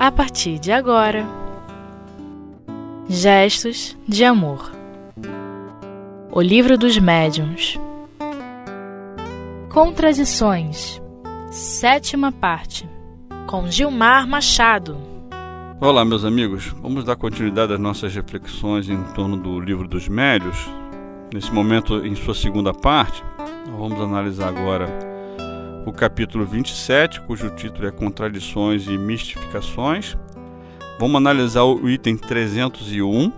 a partir de agora. Gestos de Amor O Livro dos Médiuns Contradições Sétima parte Com Gilmar Machado Olá, meus amigos. Vamos dar continuidade às nossas reflexões em torno do Livro dos Médios. Nesse momento, em sua segunda parte, vamos analisar agora o capítulo 27, cujo título é Contradições e Mistificações. Vamos analisar o item 301,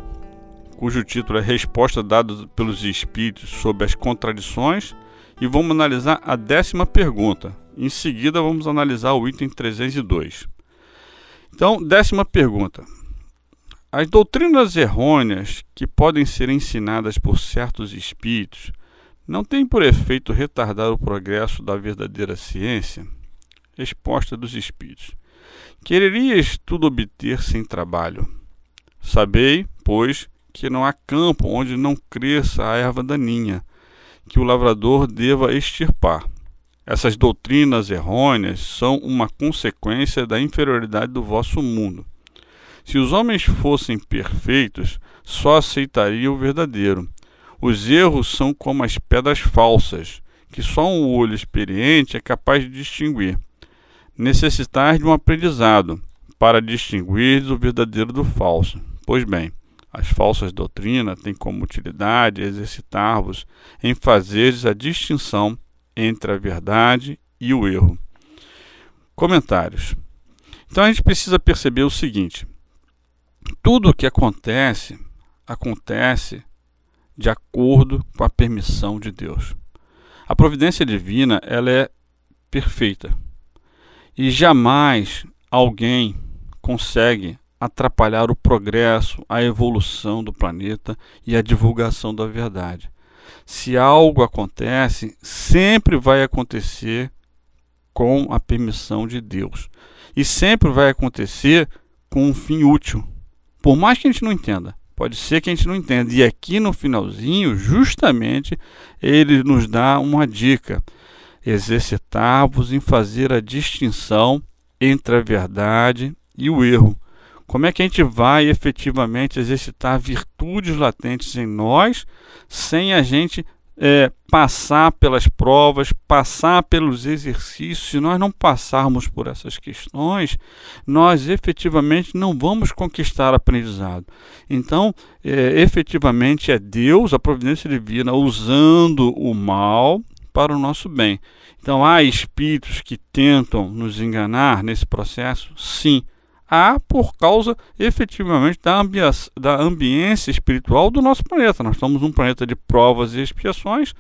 cujo título é Resposta dada pelos Espíritos sobre as contradições. E vamos analisar a décima pergunta. Em seguida, vamos analisar o item 302. Então, décima pergunta. As doutrinas errôneas que podem ser ensinadas por certos espíritos não tem por efeito retardar o progresso da verdadeira ciência? Resposta dos Espíritos: Quererias tudo obter sem trabalho? Sabei, pois, que não há campo onde não cresça a erva daninha, que o lavrador deva extirpar. Essas doutrinas errôneas são uma consequência da inferioridade do vosso mundo. Se os homens fossem perfeitos, só aceitariam o verdadeiro os erros são como as pedras falsas, que só um olho experiente é capaz de distinguir. Necessitar de um aprendizado para distinguir o verdadeiro do falso. Pois bem, as falsas doutrinas têm como utilidade exercitar-vos em fazeres a distinção entre a verdade e o erro. Comentários. Então a gente precisa perceber o seguinte: tudo o que acontece, acontece de acordo com a permissão de Deus. A providência divina, ela é perfeita. E jamais alguém consegue atrapalhar o progresso, a evolução do planeta e a divulgação da verdade. Se algo acontece, sempre vai acontecer com a permissão de Deus. E sempre vai acontecer com um fim útil. Por mais que a gente não entenda. Pode ser que a gente não entenda. E aqui no finalzinho, justamente, ele nos dá uma dica: exercitar-vos em fazer a distinção entre a verdade e o erro. Como é que a gente vai efetivamente exercitar virtudes latentes em nós sem a gente é, passar pelas provas, passar pelos exercícios, se nós não passarmos por essas questões, nós efetivamente não vamos conquistar aprendizado. Então, é, efetivamente é Deus, a providência divina, usando o mal para o nosso bem. Então, há espíritos que tentam nos enganar nesse processo? Sim há por causa efetivamente da, ambi da ambiência espiritual do nosso planeta. Nós estamos num planeta de provas e expiações,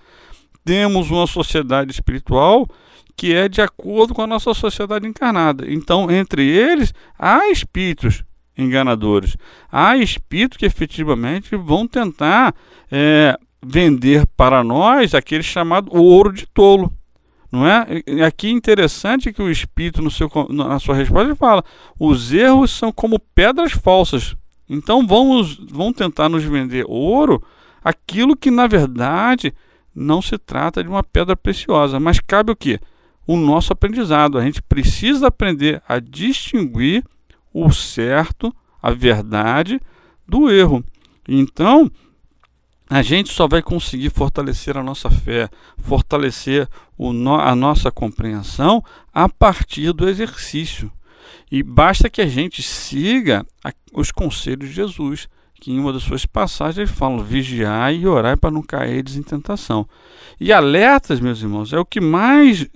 temos uma sociedade espiritual que é de acordo com a nossa sociedade encarnada. Então, entre eles, há espíritos enganadores, há espíritos que efetivamente vão tentar é, vender para nós aquele chamado ouro de tolo. Não é? Aqui é interessante que o Espírito, no seu, na sua resposta, fala: os erros são como pedras falsas. Então vamos, vão tentar nos vender ouro, aquilo que na verdade não se trata de uma pedra preciosa, mas cabe o que? O nosso aprendizado. A gente precisa aprender a distinguir o certo, a verdade, do erro. Então, a gente só vai conseguir fortalecer a nossa fé, fortalecer no, a nossa compreensão a partir do exercício. E basta que a gente siga a, os conselhos de Jesus, que em uma das suas passagens ele fala: vigiar e orar para não cair em tentação. E alertas, meus irmãos, é o que mais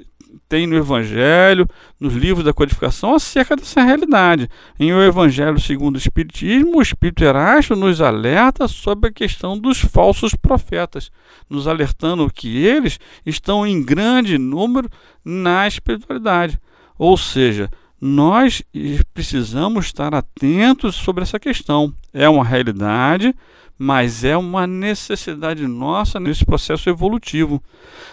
tem no Evangelho, nos livros da codificação, acerca dessa realidade. Em O Evangelho segundo o Espiritismo, o Espírito Erasto nos alerta sobre a questão dos falsos profetas, nos alertando que eles estão em grande número na espiritualidade. Ou seja, nós precisamos estar atentos sobre essa questão. É uma realidade mas é uma necessidade nossa nesse processo evolutivo.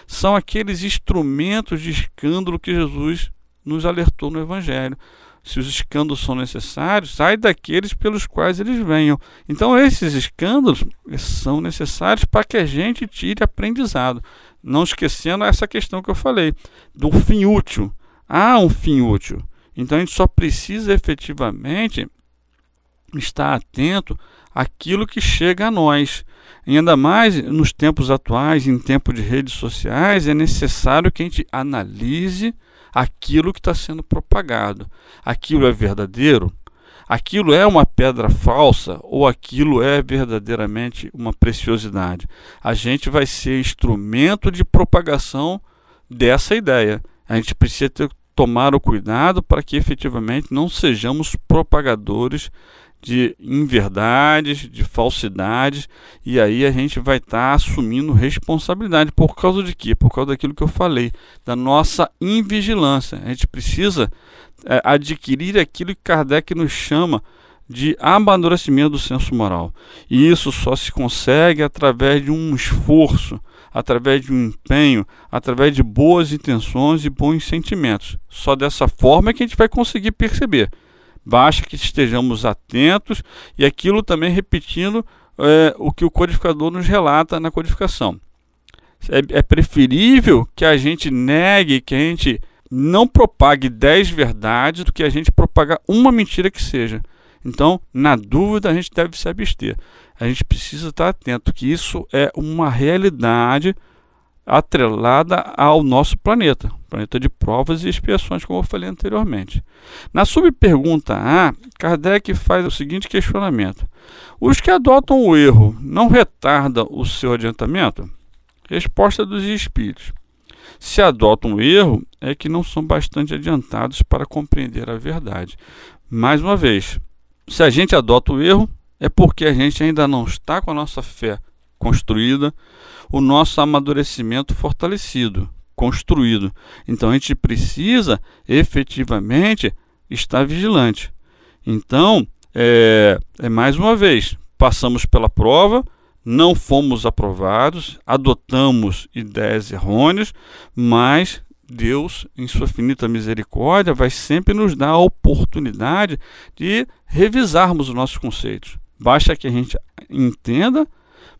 São aqueles instrumentos de escândalo que Jesus nos alertou no Evangelho. Se os escândalos são necessários, sai daqueles pelos quais eles venham. Então, esses escândalos são necessários para que a gente tire aprendizado. Não esquecendo essa questão que eu falei, do fim útil. Há um fim útil. Então a gente só precisa efetivamente estar atento àquilo que chega a nós. E ainda mais nos tempos atuais, em tempo de redes sociais, é necessário que a gente analise aquilo que está sendo propagado. Aquilo é verdadeiro? Aquilo é uma pedra falsa ou aquilo é verdadeiramente uma preciosidade? A gente vai ser instrumento de propagação dessa ideia. A gente precisa ter, tomar o cuidado para que efetivamente não sejamos propagadores de inverdades, de falsidades, e aí a gente vai estar tá assumindo responsabilidade. Por causa de quê? Por causa daquilo que eu falei, da nossa invigilância. A gente precisa é, adquirir aquilo que Kardec nos chama de amadurecimento do senso moral. E isso só se consegue através de um esforço, através de um empenho, através de boas intenções e bons sentimentos. Só dessa forma é que a gente vai conseguir perceber. Basta que estejamos atentos e aquilo também repetindo é, o que o codificador nos relata na codificação. É, é preferível que a gente negue, que a gente não propague dez verdades do que a gente propagar uma mentira que seja. Então, na dúvida, a gente deve se abster. A gente precisa estar atento que isso é uma realidade atrelada ao nosso planeta, planeta de provas e expiações, como eu falei anteriormente. Na subpergunta A, Kardec faz o seguinte questionamento: Os que adotam o erro não retardam o seu adiantamento? Resposta dos espíritos. Se adotam o erro, é que não são bastante adiantados para compreender a verdade. Mais uma vez, se a gente adota o erro, é porque a gente ainda não está com a nossa fé construída, o nosso amadurecimento fortalecido, construído. Então a gente precisa efetivamente estar vigilante. Então, é, é mais uma vez, passamos pela prova, não fomos aprovados, adotamos ideias errôneas, mas Deus, em sua finita misericórdia, vai sempre nos dar a oportunidade de revisarmos os nossos conceitos. Basta que a gente entenda,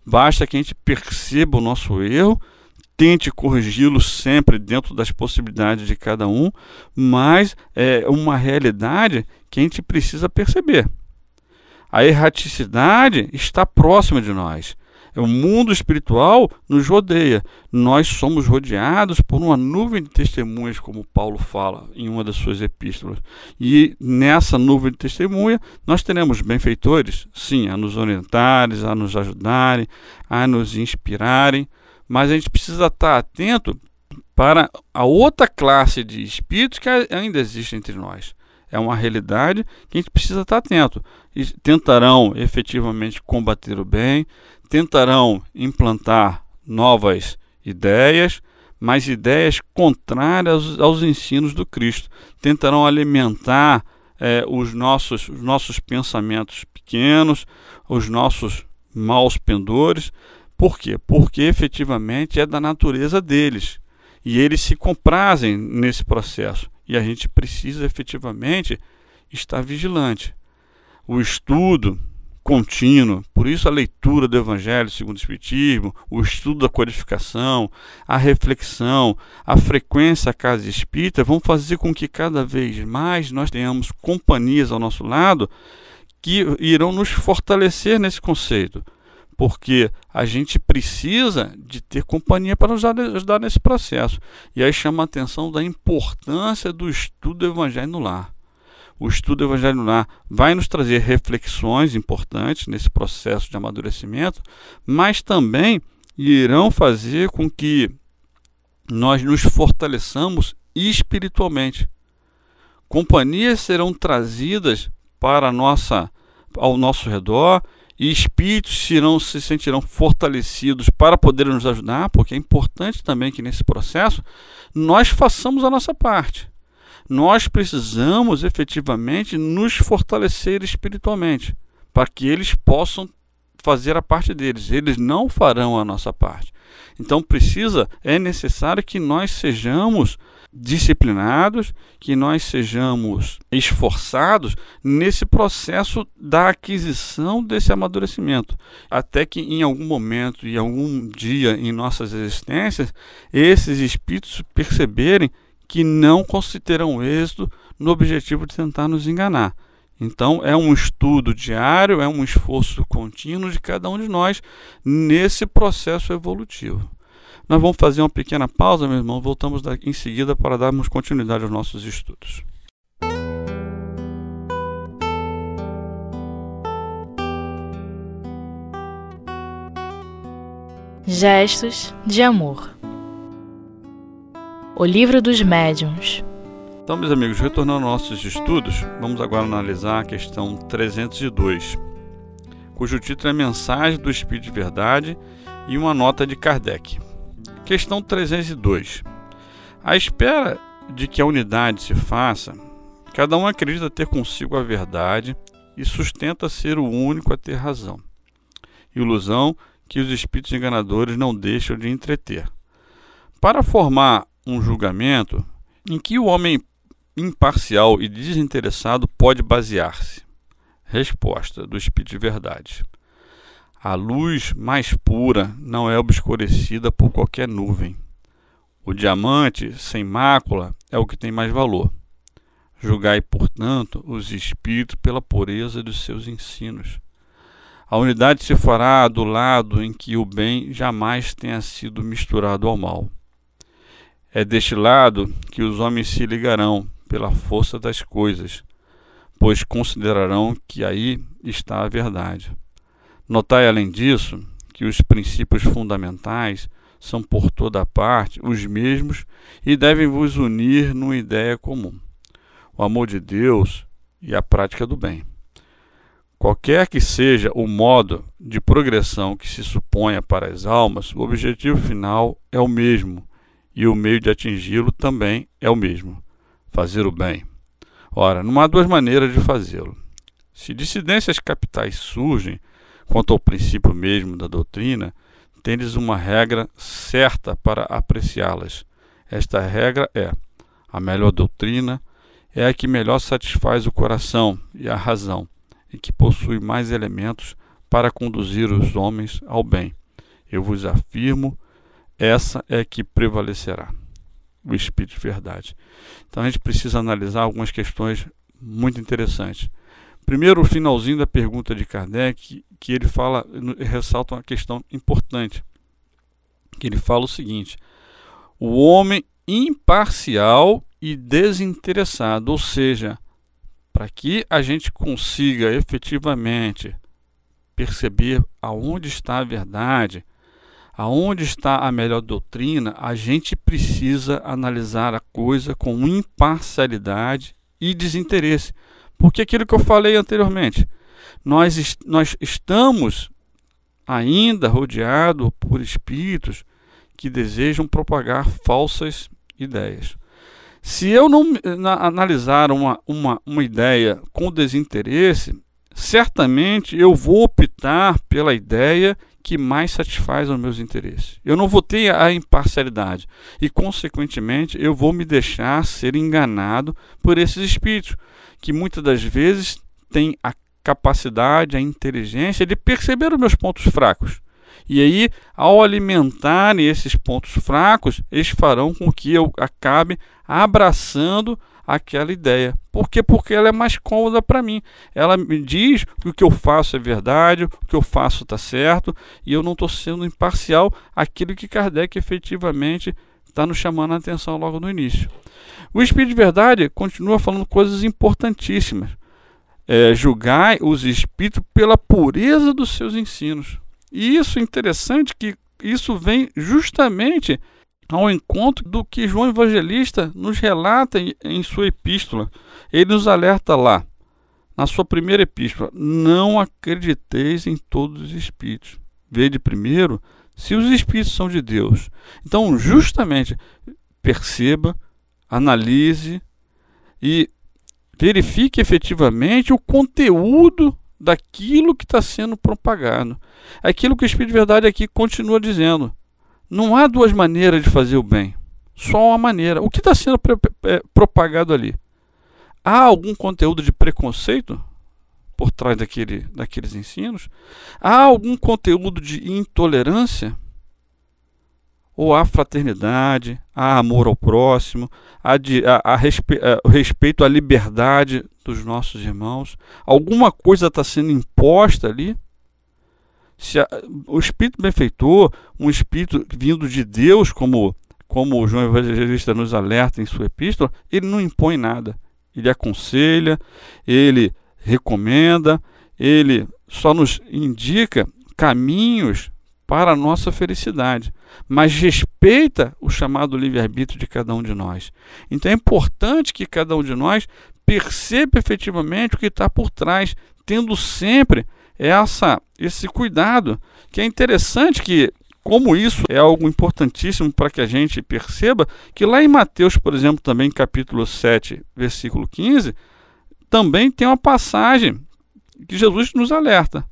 basta que a gente perceba o nosso erro, tente corrigi-lo sempre dentro das possibilidades de cada um, mas é uma realidade que a gente precisa perceber. A erraticidade está próxima de nós. O mundo espiritual nos rodeia. Nós somos rodeados por uma nuvem de testemunhas, como Paulo fala em uma das suas epístolas. E nessa nuvem de testemunha, nós teremos benfeitores, sim, a nos orientarem, a nos ajudarem, a nos inspirarem, mas a gente precisa estar atento para a outra classe de espíritos que ainda existe entre nós. É uma realidade que a gente precisa estar atento. E tentarão efetivamente combater o bem, tentarão implantar novas ideias, mas ideias contrárias aos, aos ensinos do Cristo. Tentarão alimentar é, os, nossos, os nossos pensamentos pequenos, os nossos maus pendores. Por quê? Porque efetivamente é da natureza deles. E eles se comprazem nesse processo. E a gente precisa efetivamente estar vigilante. O estudo contínuo. Por isso a leitura do Evangelho segundo o Espiritismo, o estudo da codificação, a reflexão, a frequência à casa espírita vão fazer com que cada vez mais nós tenhamos companhias ao nosso lado que irão nos fortalecer nesse conceito. Porque a gente precisa de ter companhia para nos ajudar nesse processo. E aí chama a atenção da importância do estudo do Evangelho no lar o estudo do Evangelho vai nos trazer reflexões importantes nesse processo de amadurecimento, mas também irão fazer com que nós nos fortaleçamos espiritualmente. Companhias serão trazidas para nossa, ao nosso redor e espíritos serão, se sentirão fortalecidos para poder nos ajudar, porque é importante também que nesse processo nós façamos a nossa parte nós precisamos efetivamente nos fortalecer espiritualmente, para que eles possam fazer a parte deles. Eles não farão a nossa parte. Então precisa, é necessário que nós sejamos disciplinados, que nós sejamos esforçados nesse processo da aquisição desse amadurecimento, até que em algum momento e algum dia em nossas existências esses espíritos perceberem que não terão êxito no objetivo de tentar nos enganar. Então, é um estudo diário, é um esforço contínuo de cada um de nós nesse processo evolutivo. Nós vamos fazer uma pequena pausa, meu irmão, voltamos em seguida para darmos continuidade aos nossos estudos. Gestos de amor. O livro dos médiuns. Então, meus amigos, retornando aos nossos estudos, vamos agora analisar a questão 302, cujo título é Mensagem do Espírito de Verdade e uma nota de Kardec. Questão 302. À espera de que a unidade se faça, cada um acredita ter consigo a verdade e sustenta ser o único a ter razão. Ilusão que os espíritos enganadores não deixam de entreter. Para formar um julgamento, em que o homem imparcial e desinteressado pode basear-se? Resposta do Espírito de Verdade. A luz mais pura não é obscurecida por qualquer nuvem. O diamante sem mácula é o que tem mais valor. Julgai, portanto, os espíritos pela pureza dos seus ensinos. A unidade se fará do lado em que o bem jamais tenha sido misturado ao mal. É deste lado que os homens se ligarão pela força das coisas, pois considerarão que aí está a verdade. Notai, além disso, que os princípios fundamentais são por toda parte os mesmos e devem vos unir numa ideia comum: o amor de Deus e a prática do bem. Qualquer que seja o modo de progressão que se suponha para as almas, o objetivo final é o mesmo e o meio de atingi-lo também é o mesmo: fazer o bem. Ora, não há duas maneiras de fazê-lo. Se dissidências capitais surgem quanto ao princípio mesmo da doutrina, tendes uma regra certa para apreciá-las. Esta regra é: a melhor doutrina é a que melhor satisfaz o coração e a razão, e que possui mais elementos para conduzir os homens ao bem. Eu vos afirmo essa é que prevalecerá. O Espírito de Verdade. Então a gente precisa analisar algumas questões muito interessantes. Primeiro, o finalzinho da pergunta de Kardec, que ele fala, ressalta uma questão importante, que ele fala o seguinte: o homem imparcial e desinteressado, ou seja, para que a gente consiga efetivamente perceber aonde está a verdade, aonde está a melhor doutrina, a gente precisa analisar a coisa com imparcialidade e desinteresse. Porque aquilo que eu falei anteriormente, nós, nós estamos ainda rodeados por espíritos que desejam propagar falsas ideias. Se eu não analisar uma, uma, uma ideia com desinteresse, certamente eu vou optar pela ideia que mais satisfaz os meus interesses. Eu não vou ter a imparcialidade e, consequentemente, eu vou me deixar ser enganado por esses espíritos, que muitas das vezes têm a capacidade, a inteligência de perceber os meus pontos fracos. E aí, ao alimentarem esses pontos fracos, eles farão com que eu acabe abraçando aquela ideia. Por quê? Porque ela é mais cômoda para mim. Ela me diz que o que eu faço é verdade, o que eu faço está certo, e eu não estou sendo imparcial aquilo que Kardec efetivamente está nos chamando a atenção logo no início. O Espírito de Verdade continua falando coisas importantíssimas. É, julgai os espíritos pela pureza dos seus ensinos. E isso é interessante que isso vem justamente ao encontro do que João Evangelista nos relata em, em sua epístola. Ele nos alerta lá, na sua primeira epístola: Não acrediteis em todos os espíritos. Vede primeiro se os espíritos são de Deus. Então, justamente, perceba, analise e verifique efetivamente o conteúdo daquilo que está sendo propagado. Aquilo que o Espírito de Verdade aqui continua dizendo. Não há duas maneiras de fazer o bem, só uma maneira. O que está sendo é, propagado ali? Há algum conteúdo de preconceito por trás daquele, daqueles ensinos? Há algum conteúdo de intolerância? ou há fraternidade, há amor ao próximo, há, de, há, há respe, há respeito à liberdade dos nossos irmãos? Alguma coisa está sendo imposta ali? A, o Espírito benfeitor, um Espírito vindo de Deus, como, como o João Evangelista nos alerta em sua epístola, ele não impõe nada. Ele aconselha, ele recomenda, ele só nos indica caminhos para a nossa felicidade, mas respeita o chamado livre-arbítrio de cada um de nós. Então é importante que cada um de nós perceba efetivamente o que está por trás, tendo sempre essa, esse cuidado, que é interessante que como isso é algo importantíssimo para que a gente perceba que lá em Mateus, por exemplo, também capítulo 7, versículo 15, também tem uma passagem que Jesus nos alerta.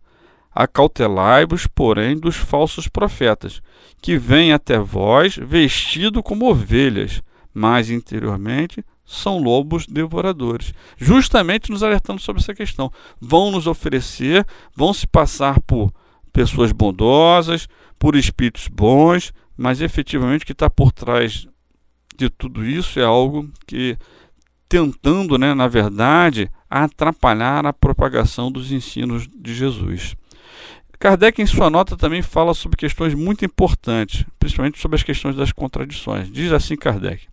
Acautelai-vos, porém, dos falsos profetas, que vêm até vós vestido como ovelhas, mas interiormente são lobos devoradores. Justamente nos alertando sobre essa questão. Vão nos oferecer, vão se passar por pessoas bondosas, por espíritos bons, mas efetivamente o que está por trás de tudo isso é algo que tentando, né, na verdade, atrapalhar a propagação dos ensinos de Jesus. Kardec, em sua nota, também fala sobre questões muito importantes, principalmente sobre as questões das contradições. Diz assim Kardec: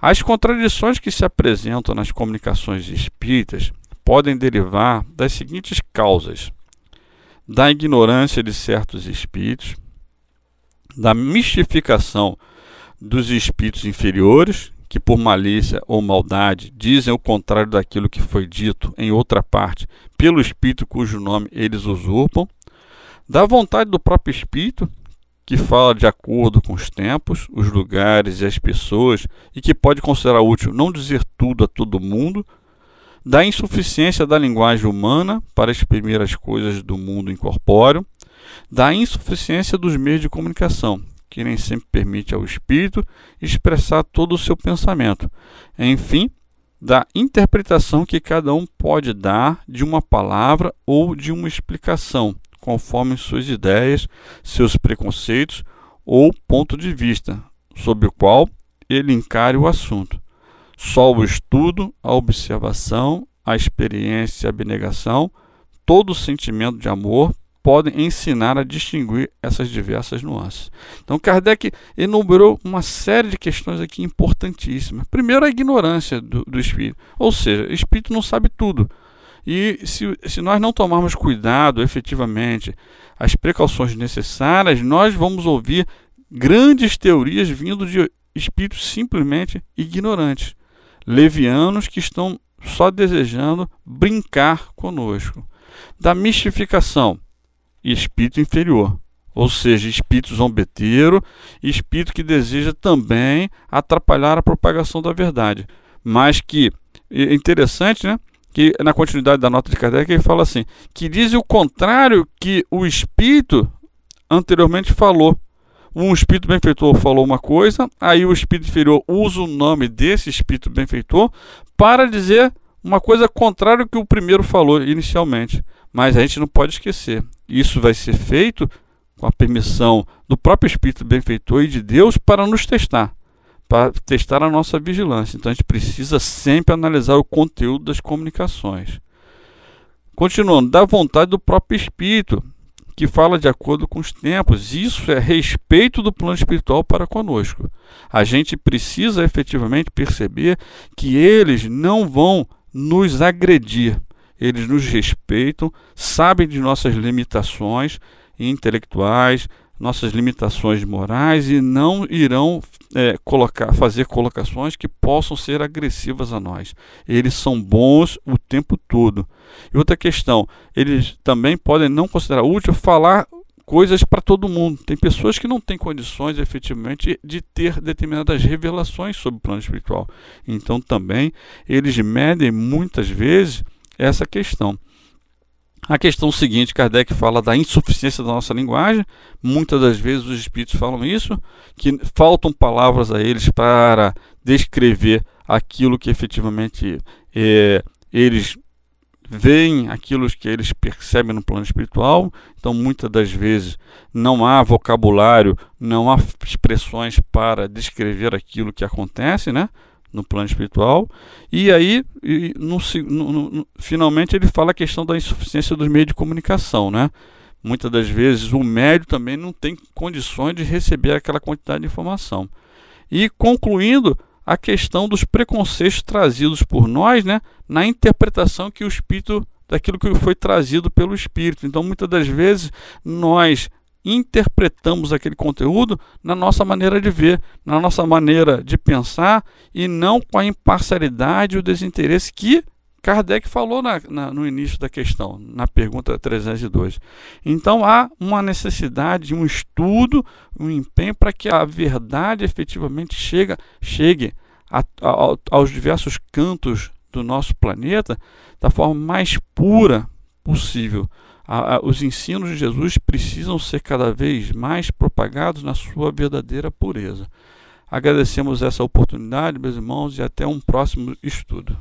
As contradições que se apresentam nas comunicações espíritas podem derivar das seguintes causas: da ignorância de certos espíritos, da mistificação dos espíritos inferiores, que por malícia ou maldade dizem o contrário daquilo que foi dito em outra parte pelo espírito cujo nome eles usurpam da vontade do próprio Espírito, que fala de acordo com os tempos, os lugares e as pessoas, e que pode considerar útil não dizer tudo a todo mundo, da insuficiência da linguagem humana para exprimir as coisas do mundo incorpóreo, da insuficiência dos meios de comunicação, que nem sempre permite ao espírito expressar todo o seu pensamento. Enfim, da interpretação que cada um pode dar de uma palavra ou de uma explicação, conforme suas ideias, seus preconceitos ou ponto de vista, sob o qual ele encare o assunto. Só o estudo, a observação, a experiência e a abnegação, todo o sentimento de amor podem ensinar a distinguir essas diversas nuances. Então, Kardec enumerou uma série de questões aqui importantíssimas. Primeiro, a ignorância do, do espírito, ou seja, o espírito não sabe tudo. E se, se nós não tomarmos cuidado efetivamente, as precauções necessárias, nós vamos ouvir grandes teorias vindo de espíritos simplesmente ignorantes, levianos que estão só desejando brincar conosco. Da mistificação, espírito inferior, ou seja, espírito zombeteiro, espírito que deseja também atrapalhar a propagação da verdade, mas que é interessante, né? Que na continuidade da nota de Kardec ele fala assim, que diz o contrário que o espírito anteriormente falou. Um espírito benfeitor falou uma coisa, aí o espírito inferior usa o nome desse espírito benfeitor para dizer uma coisa contrária ao que o primeiro falou inicialmente. Mas a gente não pode esquecer, isso vai ser feito com a permissão do próprio espírito benfeitor e de Deus para nos testar para testar a nossa vigilância. Então a gente precisa sempre analisar o conteúdo das comunicações. Continuando, da vontade do próprio espírito, que fala de acordo com os tempos. Isso é respeito do plano espiritual para conosco. A gente precisa efetivamente perceber que eles não vão nos agredir. Eles nos respeitam, sabem de nossas limitações intelectuais, nossas limitações morais e não irão é, colocar, fazer colocações que possam ser agressivas a nós. Eles são bons o tempo todo. E outra questão, eles também podem não considerar útil falar coisas para todo mundo. Tem pessoas que não têm condições efetivamente de ter determinadas revelações sobre o plano espiritual. Então também eles medem muitas vezes essa questão. A questão seguinte, Kardec fala da insuficiência da nossa linguagem. Muitas das vezes os espíritos falam isso, que faltam palavras a eles para descrever aquilo que efetivamente é, eles veem aquilo que eles percebem no plano espiritual, então muitas das vezes não há vocabulário, não há expressões para descrever aquilo que acontece, né? No plano espiritual. E aí, e no, no, no, finalmente, ele fala a questão da insuficiência dos meios de comunicação. Né? Muitas das vezes o médio também não tem condições de receber aquela quantidade de informação. E concluindo, a questão dos preconceitos trazidos por nós né, na interpretação que o espírito daquilo que foi trazido pelo espírito. Então, muitas das vezes nós interpretamos aquele conteúdo na nossa maneira de ver, na nossa maneira de pensar e não com a imparcialidade e o desinteresse que Kardec falou na, na, no início da questão, na pergunta 302. Então há uma necessidade, um estudo, um empenho para que a verdade efetivamente chega, chegue a, a, aos diversos cantos do nosso planeta da forma mais pura possível a, a, os ensinos de Jesus precisam ser cada vez mais propagados na sua verdadeira pureza. Agradecemos essa oportunidade, meus irmãos, e até um próximo estudo.